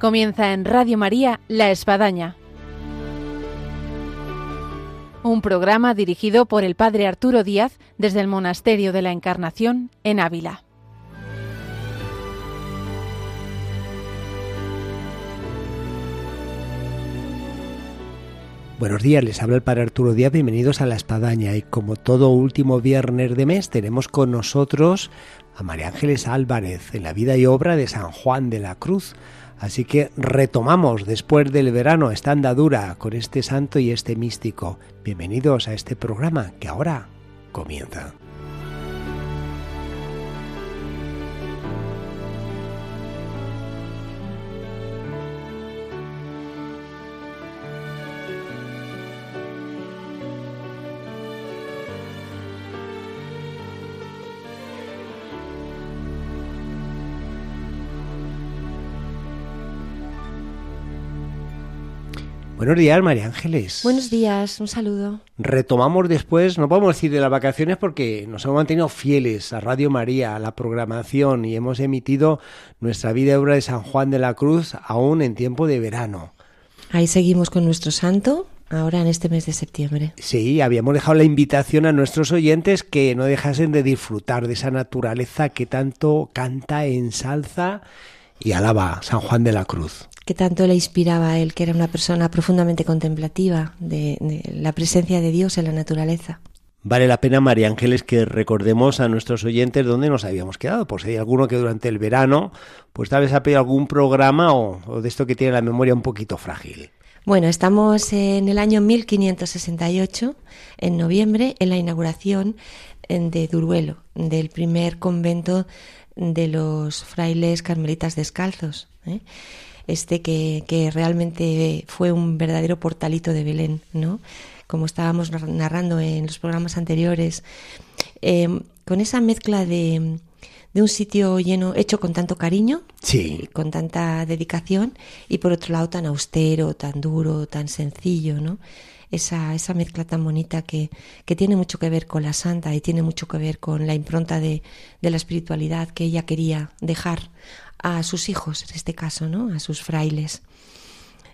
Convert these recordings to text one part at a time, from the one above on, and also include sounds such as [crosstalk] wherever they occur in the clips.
Comienza en Radio María La Espadaña. Un programa dirigido por el Padre Arturo Díaz desde el Monasterio de la Encarnación en Ávila. Buenos días, les habla el Padre Arturo Díaz, bienvenidos a La Espadaña y como todo último viernes de mes tenemos con nosotros a María Ángeles Álvarez en la vida y obra de San Juan de la Cruz. Así que retomamos después del verano esta andadura con este santo y este místico. Bienvenidos a este programa que ahora comienza. Buenos días, María Ángeles. Buenos días, un saludo. Retomamos después, no podemos decir de las vacaciones porque nos hemos mantenido fieles a Radio María, a la programación y hemos emitido nuestra vida y obra de San Juan de la Cruz aún en tiempo de verano. Ahí seguimos con nuestro santo, ahora en este mes de septiembre. Sí, habíamos dejado la invitación a nuestros oyentes que no dejasen de disfrutar de esa naturaleza que tanto canta, ensalza y alaba San Juan de la Cruz que tanto le inspiraba a él, que era una persona profundamente contemplativa de, la presencia de Dios en la naturaleza. Vale la pena, María Ángeles, que recordemos a nuestros oyentes dónde nos habíamos quedado. Por si hay alguno que durante el verano, pues tal vez ha pedido algún programa o, de esto que tiene la memoria un poquito frágil. Bueno, estamos en el año 1568, en noviembre, en la inauguración de Duruelo, del primer convento de los frailes carmelitas descalzos. ¿eh? Este que, que realmente fue un verdadero portalito de Belén, ¿no? Como estábamos narrando en los programas anteriores, em, con esa mezcla de, de un sitio lleno, hecho con tanto cariño, sí. con tanta dedicación, y por otro lado tan austero, tan duro, tan sencillo, ¿no? Esa, esa mezcla tan bonita que, que tiene mucho que ver con la santa y tiene mucho que ver con la impronta de, de la espiritualidad que ella quería dejar a sus hijos, en este caso, ¿no? A sus frailes.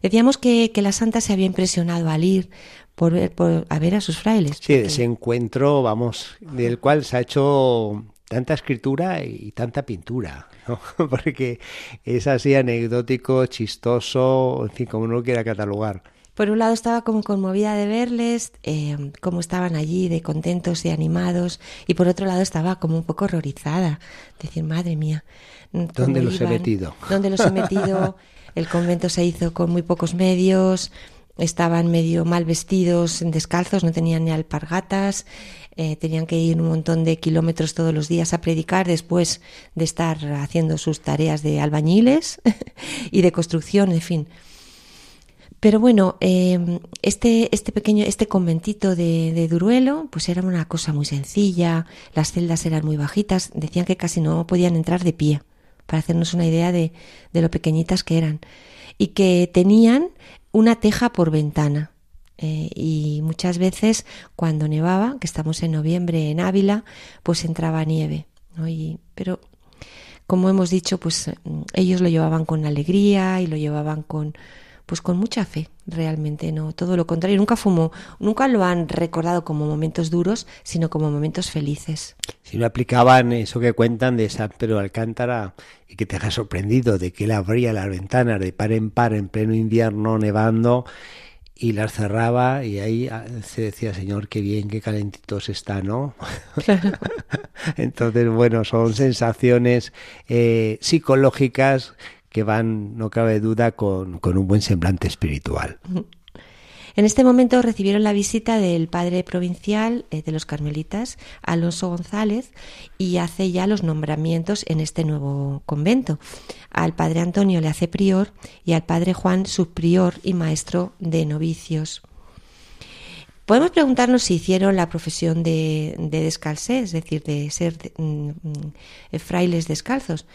Decíamos que, que la santa se había impresionado al ir por, por a ver a sus frailes. Sí, ese encuentro, vamos, del cual se ha hecho tanta escritura y tanta pintura, ¿no? [laughs] porque es así anecdótico, chistoso, en fin, como uno quiera catalogar. Por un lado estaba como conmovida de verles, eh, cómo estaban allí, de contentos y animados, y por otro lado estaba como un poco horrorizada, decir, madre mía, ¿Dónde los he metido? ¿Dónde los he metido? [laughs] El convento se hizo con muy pocos medios, estaban medio mal vestidos, descalzos, no tenían ni alpargatas, eh, tenían que ir un montón de kilómetros todos los días a predicar después de estar haciendo sus tareas de albañiles [laughs] y de construcción, en fin. Pero bueno, em, este, este pequeño, este conventito de, de, Duruelo, pues era una cosa muy sencilla, las celdas eran muy bajitas, decían que casi no podían entrar de pie para hacernos una idea de, de lo pequeñitas que eran, y que tenían una teja por ventana. Eh, y muchas veces cuando nevaba, que estamos en noviembre en Ávila, pues entraba nieve. pero como hemos dicho, pues mm, ellos lo llevaban con alegría y lo llevaban con, pues con mucha fe, realmente, no, todo lo contrario, nunca fumo, nunca lo han recordado como momentos duros, sino como momentos felices. Si no aplicaban eso que cuentan de San Pedro Alcántara y que te ha sorprendido de que él abría las ventanas de par en par en pleno invierno nevando y las cerraba y ahí ah, se decía, Señor, qué bien, qué calentitos está, ¿no? Claro. [laughs] Entonces, bueno, son sensaciones eh, psicológicas que van, no cabe duda, con, con un buen semblante espiritual. En este momento recibieron la visita del padre provincial eh, de los carmelitas, Alonso González, y hace ya los nombramientos en este nuevo convento. Al padre Antonio le hace prior y al padre Juan subprior y maestro de novicios. Podemos preguntarnos si hicieron la profesión de, de descalcé, es decir, de ser mm, mm, frailes descalzos.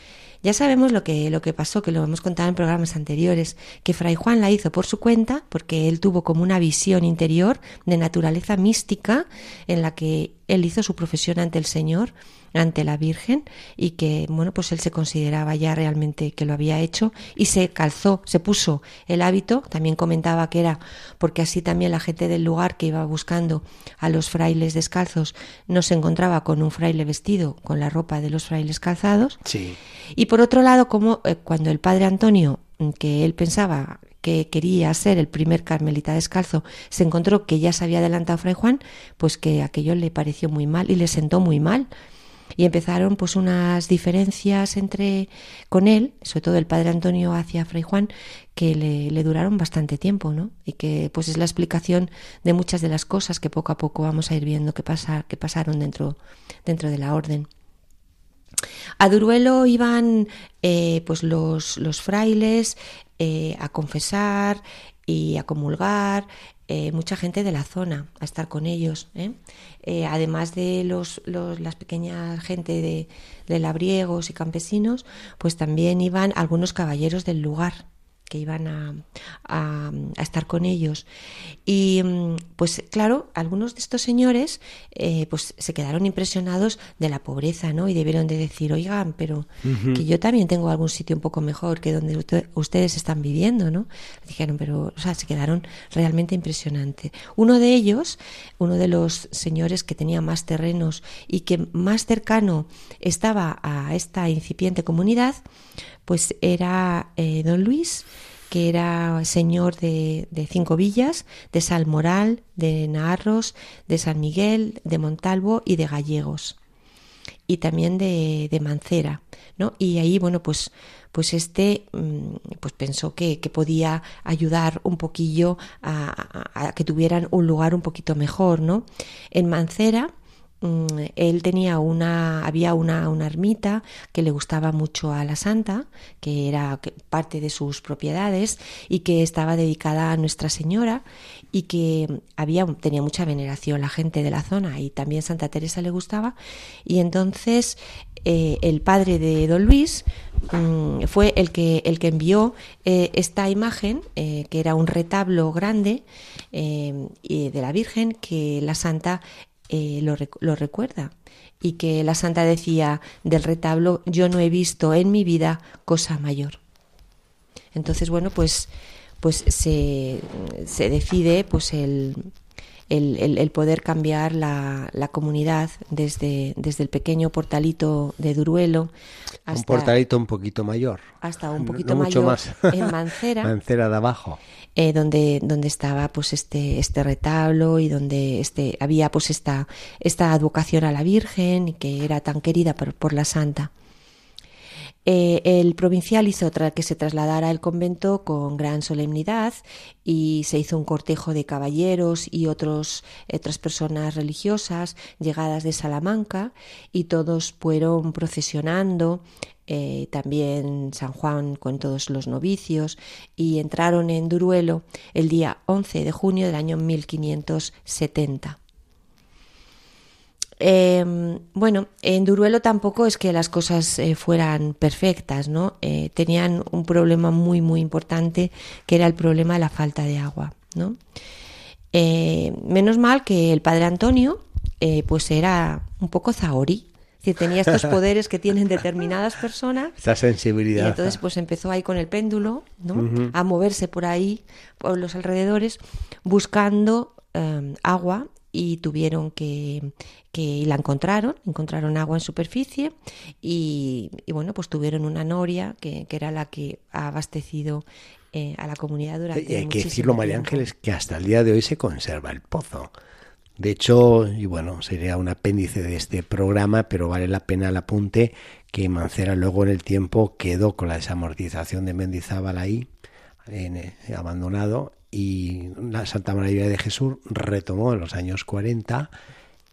Ya sabemos lo que, lo que pasó, que lo hemos contado en programas anteriores, que Fray Juan la hizo por su cuenta, porque él tuvo como una visión interior de naturaleza mística en la que él hizo su profesión ante el Señor ante la Virgen y que, bueno, pues él se consideraba ya realmente que lo había hecho y se calzó, se puso el hábito, también comentaba que era porque así también la gente del lugar que iba buscando a los frailes descalzos no se encontraba con un fraile vestido con la ropa de los frailes calzados. Sí. Y por otro lado, como eh, cuando el padre Antonio, que él pensaba que quería ser el primer carmelita descalzo, se encontró que ya se había adelantado Fray Juan, pues que aquello le pareció muy mal y le sentó muy mal y empezaron pues unas diferencias entre con él, sobre todo el padre Antonio hacia Fray Juan, que le, duraron bastante tiempo, ¿no? Y que pues es la explicación de muchas de las cosas que poco a poco vamos a ir viendo que pasa, pasaron dentro, dentro de la orden. A Duruelo iban eh, pues los, los frailes eh, a confesar y a comulgar, eh, mucha gente de la zona a estar con ellos. ¿eh? Eh, además de los, los, las pequeñas gente de, de labriegos y campesinos, pues también iban algunos caballeros del lugar que iban a, a, estar con ellos. Y mm, pues claro, algunos de estos señores eh, pues se quedaron impresionados de la pobreza, ¿no? Y debieron de decir, oigan, pero que yo también tengo algún sitio un poco mejor que donde ustedes están viviendo, ¿no? Dijeron, pero, o sea, se quedaron realmente impresionantes. Uno de ellos, uno de los señores que tenía más terrenos y que más cercano estaba a esta incipiente comunidad, pues era eh, don Luis, que era señor de, cinco villas, de Salmoral, de Naharros, de San Miguel, de Montalvo y de Gallegos. Y también de, de Mancera, ¿no? Y ahí, bueno, pues, pues este mm, pues pensó que, que podía ayudar un poquillo a, a, que tuvieran un lugar un poquito mejor, ¿no? En Mancera él tenía una, había una, una, ermita que le gustaba mucho a la santa, que era parte de sus propiedades y que estaba dedicada a Nuestra Señora y que había, tenía mucha veneración la gente de la zona y también Santa Teresa le gustaba. Y entonces eh, el padre de Don Luis mm, fue el que, el que envió eh, esta imagen, eh, que era un retablo grande de la Virgen, que la santa eh, lo, recuerda y que la santa decía del retablo, yo no he visto en mi vida cosa mayor. Entonces, bueno, pues, pues se, se decide pues el, el, el, poder cambiar la, la, comunidad desde, desde el pequeño portalito de Duruelo hasta un portalito un poquito mayor hasta un poquito mayor más. en [laughs] Mancera Mancera de abajo eh, donde, donde estaba pues este, este retablo y donde este, había pues esta, esta advocación a la Virgen y que era tan querida por, por la Santa. Eh, el provincial hizo que se trasladara el convento con gran solemnidad y se hizo un cortejo de caballeros y otros, otras personas religiosas llegadas de Salamanca y todos fueron procesionando eh, también San Juan con todos los novicios y entraron en Duruelo el día 11 de junio del año 1570. Eh, bueno, en Duruelo tampoco es que las cosas eh, fueran perfectas, ¿no? Eh, tenían un problema muy, muy importante que era el problema de la falta de agua, ¿no? Eh, menos mal que el padre Antonio, pues era un poco zahorí, decir, tenía estos [laughs] poderes que tienen determinadas personas. Esta sensibilidad. Y entonces pues empezó ahí con el péndulo, ¿no? A moverse por ahí, por los alrededores, buscando eh, agua y tuvieron que, que la encontraron, encontraron agua en superficie y, y bueno, pues tuvieron una noria que, que era la que ha abastecido eh, a la comunidad durante Y hay que decirlo, María Ángeles, que hasta el día de hoy se conserva el pozo. De hecho, y bueno, sería un apéndice de este programa, pero vale la pena el apunte que Mancera luego en el tiempo quedó con la desamortización de Mendizábal ahí, en, eh, abandonado, y la Santa María de Jesús retomó en los años 40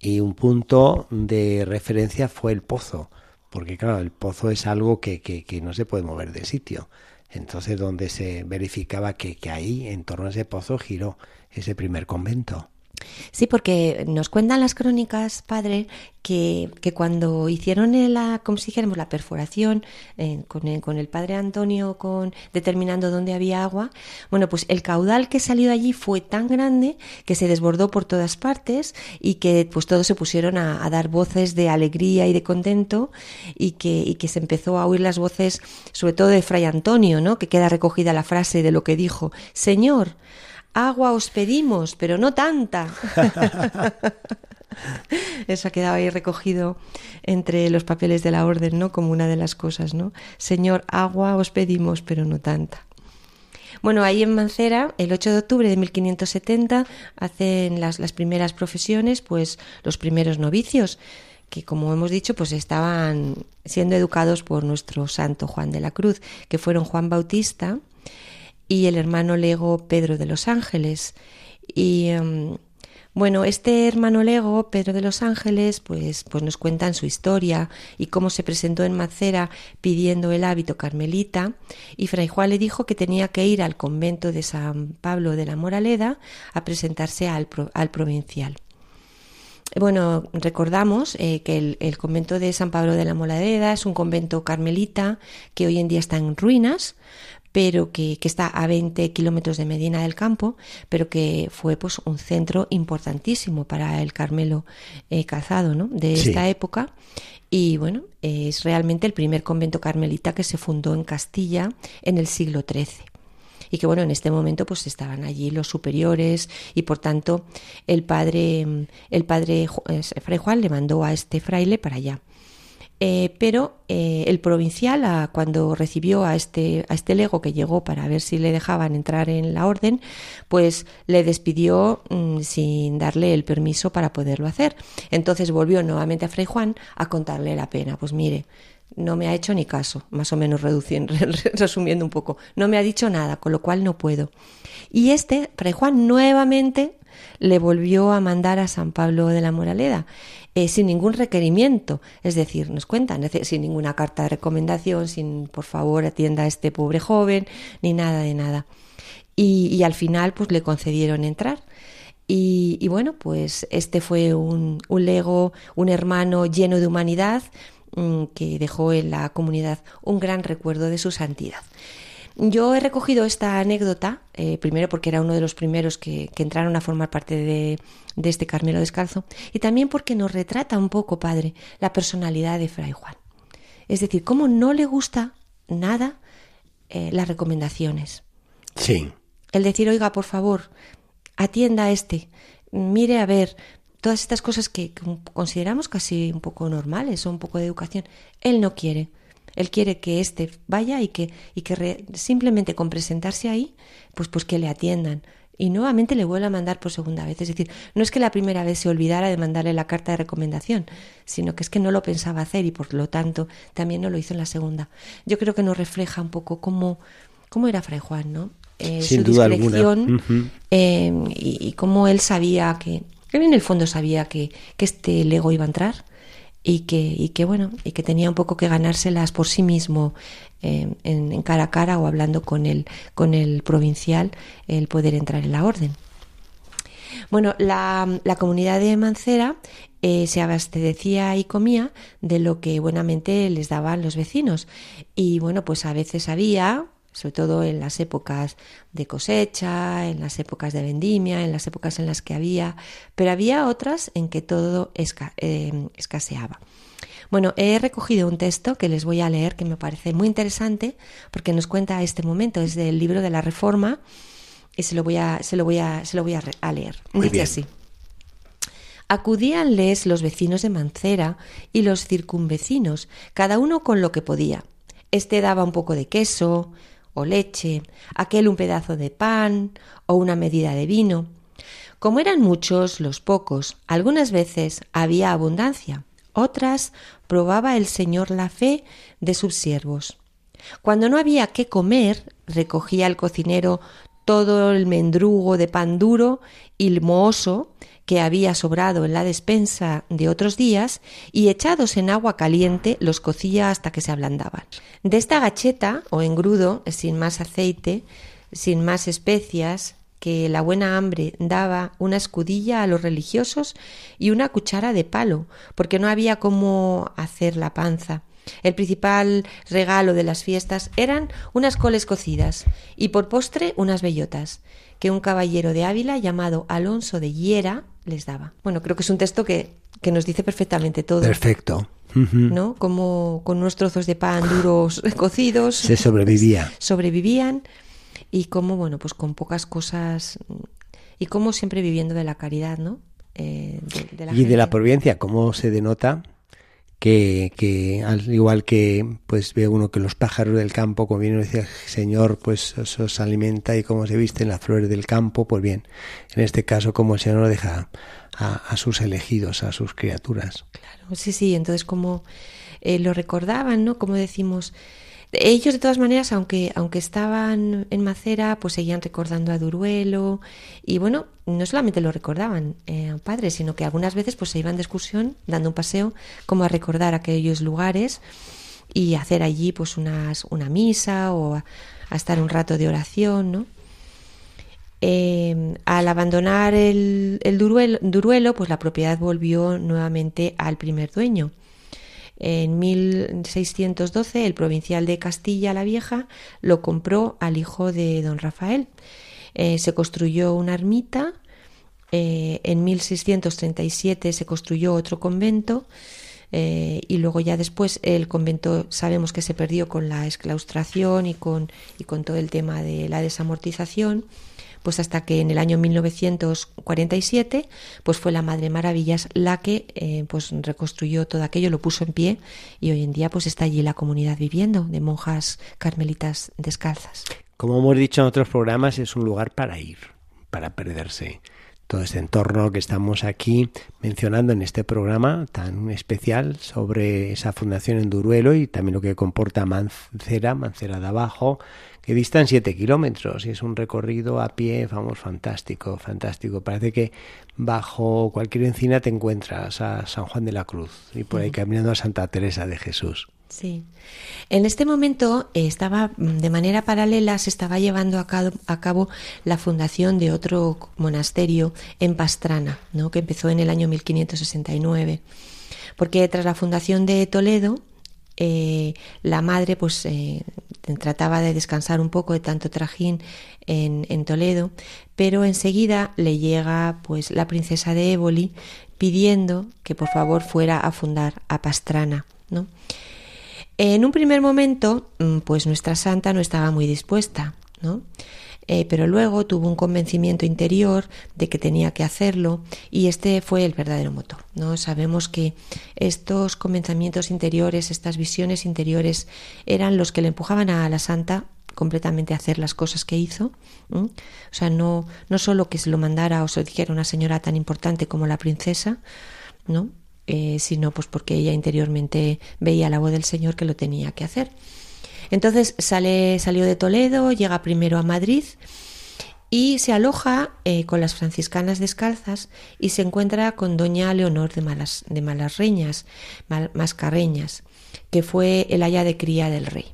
y un punto de referencia fue el pozo, porque claro, el pozo es algo que, que, que no se puede mover de sitio. Entonces, donde se verificaba que, que ahí, en torno a ese pozo, giró ese primer convento. Sí, porque nos cuentan las crónicas, padre, que, que cuando hicieron la, como si dijéramos, la perforación eh, con, el, con, el, padre Antonio con, determinando dónde había agua, bueno, pues el caudal que salió allí fue tan grande que se desbordó por todas partes y que pues todos se pusieron a, a dar voces de alegría y de contento y que, y que se empezó a oír las voces, sobre todo de Fray Antonio, ¿no? Que queda recogida la frase de lo que dijo, Señor, agua os pedimos, pero no tanta. [laughs] Eso ha quedado ahí recogido entre los papeles de la orden, ¿no? Como una de las cosas, ¿no? Señor, agua os pedimos, pero no tanta. Bueno, ahí en Mancera, el 8 de octubre de 1570, hacen las, las primeras profesiones, pues los primeros novicios, que como hemos dicho, pues estaban siendo educados por nuestro santo Juan de la Cruz, que fueron Juan Bautista, y el hermano Lego Pedro de los Ángeles. Y em, bueno, este hermano Lego, Pedro de los Ángeles, pues, pues nos cuentan su historia y cómo se presentó en Macera pidiendo el hábito carmelita y Fray Juan le dijo que tenía que ir al convento de San Pablo de la Moraleda a presentarse al, al provincial. Bueno, recordamos eh, que el, convento de San Pablo de la Moraleda es un convento carmelita que hoy en día está en ruinas, pero que, que, está a 20 kilómetros de Medina del Campo, pero que fue pues un centro importantísimo para el Carmelo eh, Calzado ¿no? de sí. esta época. Y bueno, es realmente el primer convento carmelita que se fundó en Castilla en el siglo XIII y que bueno, en este momento pues estaban allí los superiores y por tanto el padre, el padre eh, Fray Juan le mandó a este fraile para allá. Eh, pero eh, el provincial, a, cuando recibió a este, a este lego que llegó para ver si le dejaban entrar en la orden, pues le despidió mmm, sin darle el permiso para poderlo hacer. Entonces volvió nuevamente a Fray Juan a contarle la pena. Pues mire, no me ha hecho ni caso, más o menos [laughs] resumiendo un poco. No me ha dicho nada, con lo cual no puedo. Y este, Fray Juan, nuevamente le volvió a mandar a San Pablo de la Moraleda eh, sin ningún requerimiento, es decir, nos cuentan, sin ninguna carta de recomendación, sin por favor atienda a este pobre joven, ni nada de nada. Y, al final pues le concedieron entrar. Y, bueno, pues este fue un, lego, un hermano lleno de humanidad que dejó en la comunidad un gran recuerdo de su santidad. Yo he recogido esta anécdota, eh, primero porque era uno de los primeros que, que entraron a formar parte de, de, este Carmelo Descalzo, y también porque nos retrata un poco, padre, la personalidad de Fray Juan. Es decir, cómo no le gusta nada eh, las recomendaciones. Sí. El decir, oiga, por favor, atienda a este, mire a ver, todas estas cosas que, consideramos casi un poco normales o un poco de educación, él no quiere. Él quiere que éste vaya y que, y que re, simplemente con presentarse ahí, pues, pues que le atiendan. Y nuevamente le vuelve a mandar por segunda vez. Es decir, no es que la primera vez se olvidara de mandarle la carta de recomendación, sino que es que no lo pensaba hacer y por lo tanto también no lo hizo en la segunda. Yo creo que nos refleja un poco cómo, cómo era Fray Juan, ¿no? Eh, Sin su duda uh -huh. eh, y, y cómo él sabía que, que en el fondo sabía que, que este Lego iba a entrar y que, y que bueno, y que tenía un poco que ganárselas por sí mismo eh, en, en, cara a cara o hablando con el, con el provincial el poder entrar en la orden. Bueno, la, la comunidad de Mancera eh, se abastecía y comía de lo que buenamente les daban los vecinos. Y bueno, pues a veces había, sobre todo en las épocas de cosecha, en las épocas de vendimia, en las épocas en las que había, pero había otras en que todo esca eh, escaseaba. Bueno, he recogido un texto que les voy a leer que me parece muy interesante porque nos cuenta este momento, es del libro de la Reforma y se lo voy a, se lo voy a, se lo voy a, a leer. Muy Dice bien. así. Acudíanles los vecinos de Mancera y los circunvecinos, cada uno con lo que podía. Este daba un poco de queso, o leche, aquel un pedazo de pan o una medida de vino. Como eran muchos los pocos, algunas veces había abundancia, otras probaba el Señor la fe de sus siervos. Cuando no había qué comer, recogía el cocinero todo el mendrugo de pan duro y mohoso que había sobrado en la despensa de otros días y echados en agua caliente los cocía hasta que se ablandaban. De esta gacheta o engrudo, sin más aceite, sin más especias, que la buena hambre daba una escudilla a los religiosos y una cuchara de palo, porque no había cómo hacer la panza. El principal regalo de las fiestas eran unas coles cocidas y por postre unas bellotas, que un caballero de Ávila llamado Alonso de Hiera les daba. Bueno, creo que es un texto que, que nos dice perfectamente todo. Perfecto. ¿No? Como con unos trozos de pan duros [laughs] cocidos. Se sobrevivía. [laughs] Sobrevivían y como, bueno, pues con pocas cosas y como siempre viviendo de la caridad, ¿no? Eh, y de la providencia, ¿cómo se denota? Que, que, al igual que pues ve uno que los pájaros del campo, como bien decía el Señor, pues se alimenta y cómo se visten las flores del campo, pues bien, en este caso como el Señor deja a, a sus elegidos, a sus criaturas. Claro, sí, sí, entonces como eh, lo recordaban, ¿no? Como decimos, ellos, de todas maneras, aunque, aunque estaban en Macera, pues seguían recordando a Duruelo y bueno, no solamente lo recordaban eh, padres, sino que algunas veces pues se iban de excursión, dando un paseo, como a recordar aquellos lugares y hacer allí pues unas, una misa o a, estar un rato de oración, ¿no? Eh, al abandonar el, el Duruelo, Duruelo, pues la propiedad volvió nuevamente al primer dueño. En 1612 el provincial de Castilla la Vieja lo compró al hijo de don Rafael. Eh, se construyó una ermita, eh, en 1637 se construyó otro convento. Eh, y luego ya después el convento sabemos que se perdió con la exclaustración y con, y con todo el tema de la desamortización pues hasta que en el año 1947 pues fue la Madre Maravillas la que eh, pues reconstruyó todo aquello, lo puso en pie y hoy en día pues está allí la comunidad viviendo de monjas carmelitas descalzas. Como hemos dicho en otros programas, es un lugar para ir, para perderse todo este entorno que estamos aquí mencionando en este programa tan especial sobre esa fundación en Duruelo y también lo que comporta Mancera, Mancera de abajo, que distan 7 kilómetros y es un recorrido a pie, vamos, fantástico, fantástico. Parece que bajo cualquier encina te encuentras a San Juan de la Cruz y por ahí caminando a Santa Teresa de Jesús. Sí. En este momento eh, estaba mm, de manera paralela, se estaba llevando a cabo, a cabo, la fundación de otro monasterio en Pastrana, ¿no? que empezó en el año 1569. Porque tras la fundación de Toledo, eh, la madre pues eh, trataba de descansar un poco de tanto trajín en, Toledo, pero enseguida le llega pues la princesa de Éboli pidiendo que por favor fuera a fundar a Pastrana, ¿no? En un primer momento, mm, pues nuestra santa no estaba muy dispuesta, ¿no? Eh, pero luego tuvo un convencimiento interior de que tenía que hacerlo y este fue el verdadero motor. ¿no? Sabemos que estos convencimientos interiores, estas visiones interiores, eran los que le empujaban a la santa completamente a hacer las cosas que hizo. O sea, no, no solo que se lo mandara o se lo dijera una señora tan importante como la princesa, ¿no? Eh, sino pues porque ella interiormente veía la voz del Señor que lo tenía que hacer. Entonces sale, salió de Toledo, llega primero a Madrid y se aloja eh, con las franciscanas descalzas y se encuentra con doña Leonor de, Malas, de Malasreñas, Mascarreñas, que fue el haya de cría del rey.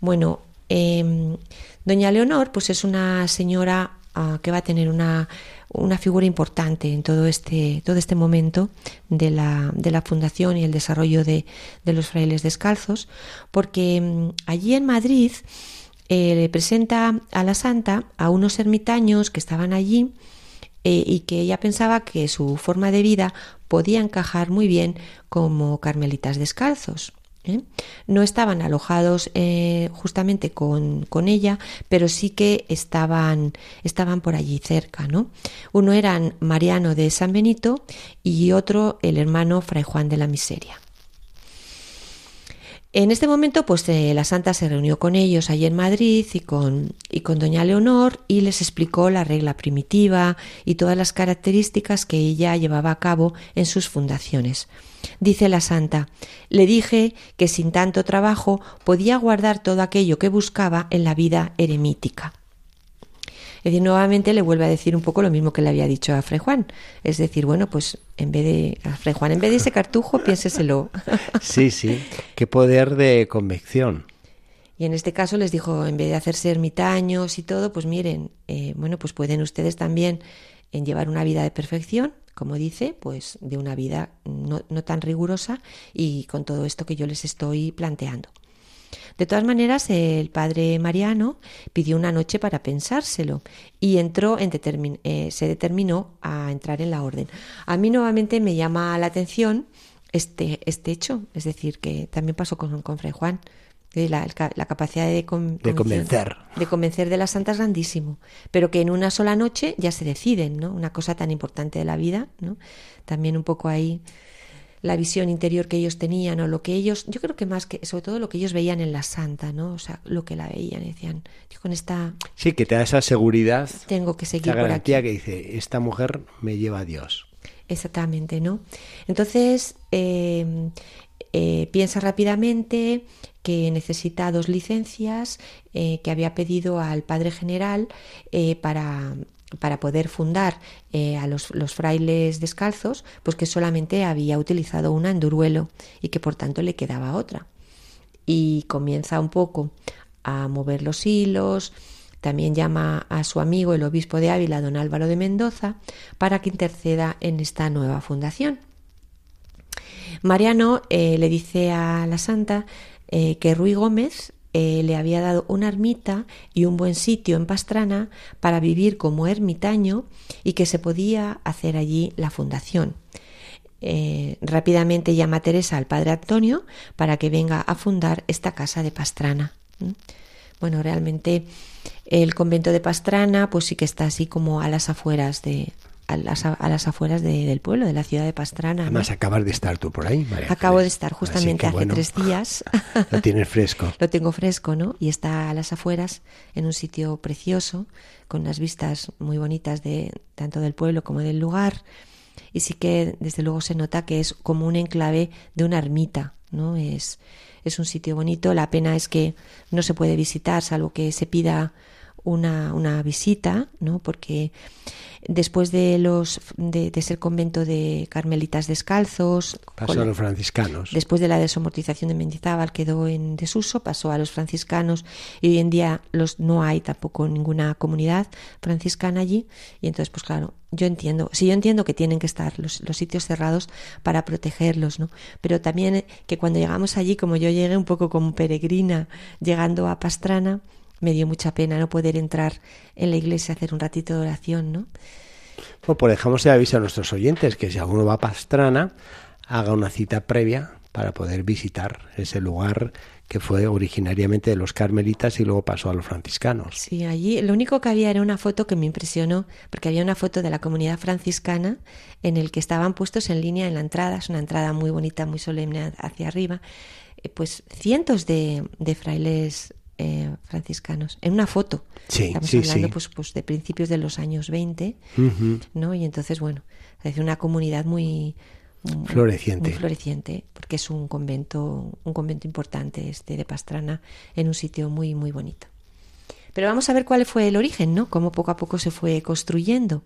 Bueno, em, doña Leonor pues es una señora ah, que va a tener una, una figura importante en todo este, todo este momento de la, de la fundación y el desarrollo de, de los frailes descalzos, porque mm, allí en Madrid eh, le presenta a la santa a unos ermitaños que estaban allí eh, y que ella pensaba que su forma de vida podía encajar muy bien como carmelitas descalzos. ¿Eh? No estaban alojados eh, justamente con, con, ella, pero sí que estaban, estaban por allí cerca. ¿no? Uno eran Mariano de San Benito y otro el hermano Fray Juan de la Miseria. En este momento, pues eh, la santa se reunió con ellos allí en Madrid y con, y con doña Leonor y les explicó la regla primitiva y todas las características que ella llevaba a cabo en sus fundaciones. Dice la santa, le dije que sin tanto trabajo podía guardar todo aquello que buscaba en la vida eremítica. Es decir, nuevamente le vuelve a decir un poco lo mismo que le había dicho a Fray Juan. Es decir, bueno, pues en vez de, a Fray Juan, en vez de ese cartujo, piénseselo. [laughs] Sí, sí, qué poder de convicción. Y en este caso les dijo, en vez de hacerse ermitaños y todo, pues miren, eh, bueno, pues pueden ustedes también en llevar una vida de perfección, como dice, pues de una vida no, no tan rigurosa y con todo esto que yo les estoy planteando. De todas maneras, el padre Mariano pidió una noche para pensárselo y entró en eh, se determinó a entrar en la orden. A mí nuevamente me llama la atención este, este hecho, es decir, que también pasó con, con Fray Juan. La, la, capacidad de, convencer. De convencer de las santas grandísimo, pero que en una sola noche ya se deciden, ¿no? Una cosa tan importante de la vida, ¿no? También un poco ahí la visión interior que ellos tenían o lo que ellos, yo creo que más que, sobre todo lo que ellos veían en la santa, ¿no? O sea, lo que la veían, decían, yo con esta... Sí, que te da esa seguridad. Tengo que seguir la garantía que dice, esta mujer me lleva a Dios. Exactamente, ¿no? Entonces, eh, eh, piensa rápidamente que necesita dos licencias eh, que había pedido al padre general para para poder fundar eh, a los, frailes descalzos, pues que solamente había utilizado una en Duruelo y que por tanto le quedaba otra. Y comienza un poco a mover los hilos, también llama a su amigo el obispo de Ávila, don Álvaro de Mendoza, para que interceda en esta nueva fundación. Mariano eh, le dice a la santa eh, que Ruy Gómez eh, le había dado una ermita y un buen sitio en Pastrana para vivir como ermitaño y que se podía hacer allí la fundación. Rápidamente llama Teresa al padre Antonio para que venga a fundar esta casa de Pastrana. Bueno, realmente el convento de Pastrana pues sí que está así como a las afueras de, a las, a las afueras del pueblo, de la ciudad de Pastrana. Además, acabas de estar tú por ahí, María. Acabo de estar justamente hace tres días. [laughs] Lo tienes fresco. Lo tengo fresco, ¿no? Y está a las afueras, en un sitio precioso, con unas vistas muy bonitas de tanto del pueblo como del lugar. Y sí que, desde luego, se nota que es como un enclave de una ermita, ¿no? Es, es un sitio bonito. La pena es que no se puede visitar, salvo que se pida una, una visita, ¿no? Porque después de los de, ser convento de carmelitas descalzos pasó a los franciscanos después de la desamortización de Mendizábal quedó en desuso pasó a los franciscanos y hoy en día los no hay tampoco ninguna comunidad franciscana allí y entonces pues claro yo entiendo sí yo entiendo que tienen que estar los, los sitios cerrados para protegerlos no pero también que cuando llegamos allí como yo llegué un poco como peregrina llegando a Pastrana me dio mucha pena no poder entrar en la iglesia a hacer un ratito de oración, ¿no? Pues, pues dejamos el aviso a nuestros oyentes que si alguno va a Pastrana, haga una cita previa para poder visitar ese lugar que fue originariamente de los carmelitas y luego pasó a los franciscanos. Sí, allí lo único que había era una foto que me impresionó, porque había una foto de la comunidad franciscana en el que estaban puestos en línea en la entrada, es una entrada muy bonita, muy solemne hacia arriba, eh, pues cientos de, de frailes eh, franciscanos en una foto. Sí, Estamos sí, hablando sí. Pues, pues de principios de los años 20, ¿no? Y entonces, bueno, es una comunidad muy floreciente. Muy floreciente, porque es un convento, un convento importante este de Pastrana, en un sitio muy, muy bonito. Pero vamos a ver cuál fue el origen, ¿no? Cómo poco a poco se fue construyendo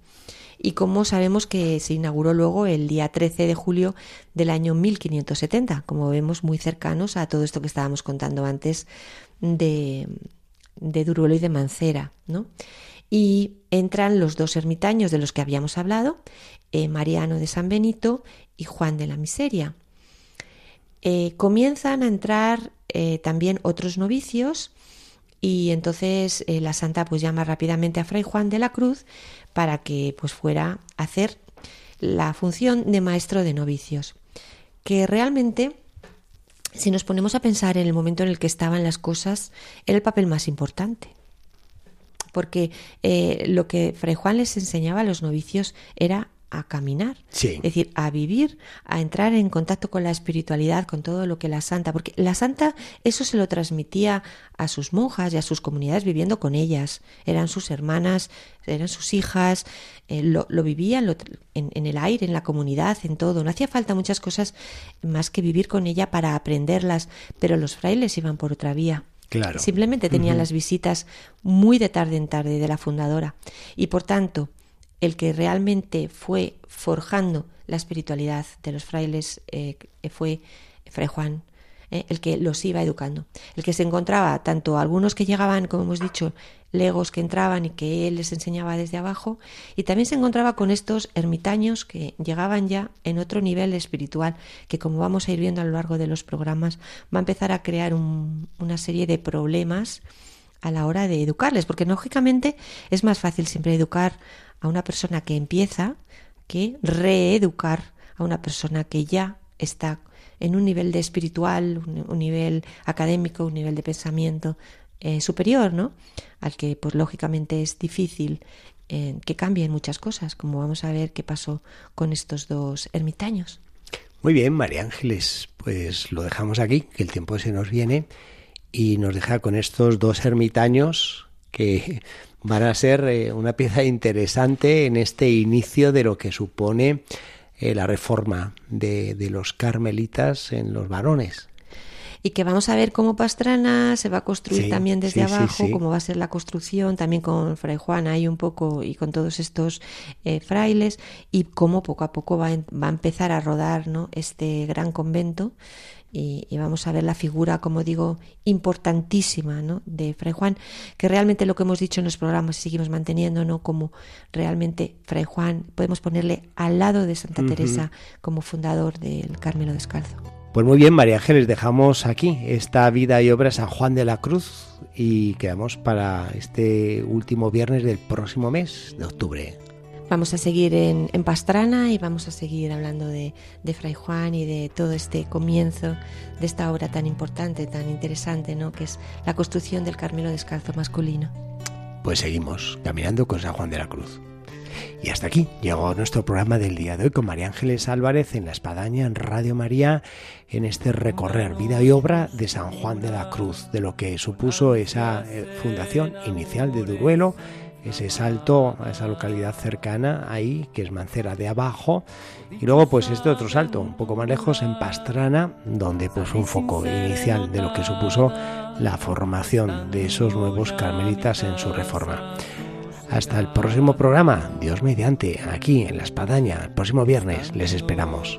y cómo sabemos que se inauguró luego el día 13 de julio del año 1570, como vemos muy cercanos a todo esto que estábamos contando antes de, de Duruelo y de Mancera, ¿no? Y entran los dos ermitaños de los que habíamos hablado, eh, Mariano de San Benito y Juan de la Miseria. Eh, comienzan a entrar eh, también otros novicios y entonces la santa pues llama rápidamente a Fray Juan de la Cruz para que pues fuera a hacer la función de maestro de novicios, que realmente si nos ponemos a pensar en el momento en el que estaban las cosas, era el papel más importante. Porque eh, lo que Fray Juan les enseñaba a los novicios era a caminar, es decir, a vivir, a entrar en contacto con la espiritualidad, con todo lo que la santa, porque la santa eso se lo transmitía a sus monjas y a sus comunidades viviendo con ellas, eran sus hermanas, eran sus hijas, eh, lo, vivían en, en, el aire, en la comunidad, en todo, no hacía falta muchas cosas más que vivir con ella para aprenderlas, pero los frailes iban por otra vía. Claro. Simplemente tenían las visitas muy de tarde en tarde de la fundadora. Y por tanto el que realmente fue forjando la espiritualidad de los frailes eh, fue Fray Juan. ¿eh? el que los iba educando. El que se encontraba tanto algunos que llegaban, como hemos dicho, legos que entraban y que él les enseñaba desde abajo, y también se encontraba con estos ermitaños que llegaban ya en otro nivel espiritual, que como vamos a ir viendo a lo largo de los programas, va a empezar a crear una serie de problemas a la hora de educarles, porque lógicamente es más fácil siempre educar a una persona que empieza que reeducar a una persona que ya está en un nivel de espiritual, un, nivel académico, un nivel de pensamiento eh, superior, ¿no? Al que, pues lógicamente es difícil eh, que cambien muchas cosas, como vamos a ver qué pasó con estos dos ermitaños. Muy bien, María Ángeles, pues lo dejamos aquí, que el tiempo se nos viene y nos deja con estos dos ermitaños que van a ser eh, una pieza interesante en este inicio de lo que supone eh, la reforma de, de, los carmelitas en los varones. Y que vamos a ver cómo Pastrana se va a construir también desde abajo, cómo va a ser la construcción, también con Fray Juan ahí un poco y con todos estos eh, frailes, y cómo poco a poco va, va a empezar a rodar ¿no? este gran convento y, vamos a ver la figura, como digo, importantísima ¿no? de Fray Juan, que realmente lo que hemos dicho en los programas y seguimos manteniendo, ¿no? como realmente Fray Juan podemos ponerle al lado de Santa Teresa como fundador del Carmelo Descalzo. Pues muy bien, María Ángeles, dejamos aquí esta vida y obra San Juan de la Cruz y quedamos para este último viernes del próximo mes de octubre. Vamos a seguir en, Pastrana y vamos a seguir hablando de, de, Fray Juan y de todo este comienzo de esta obra tan importante, tan interesante, ¿no? que es la construcción del Carmelo Descalzo masculino. Pues seguimos caminando con San Juan de la Cruz. Y hasta aquí llegó nuestro programa del día de hoy con María Ángeles Álvarez en La Espadaña, en Radio María, en este recorrer vida y obra de San Juan de la Cruz, de lo que supuso esa eh, fundación inicial de Duruelo ese salto a esa localidad cercana ahí, que es Mancera de abajo, y luego pues este otro salto un poco más lejos en Pastrana, donde pues un foco inicial de lo que supuso la formación de esos nuevos carmelitas en su reforma. Hasta el próximo programa, Dios mediante, aquí en La Espadaña, el próximo viernes les esperamos.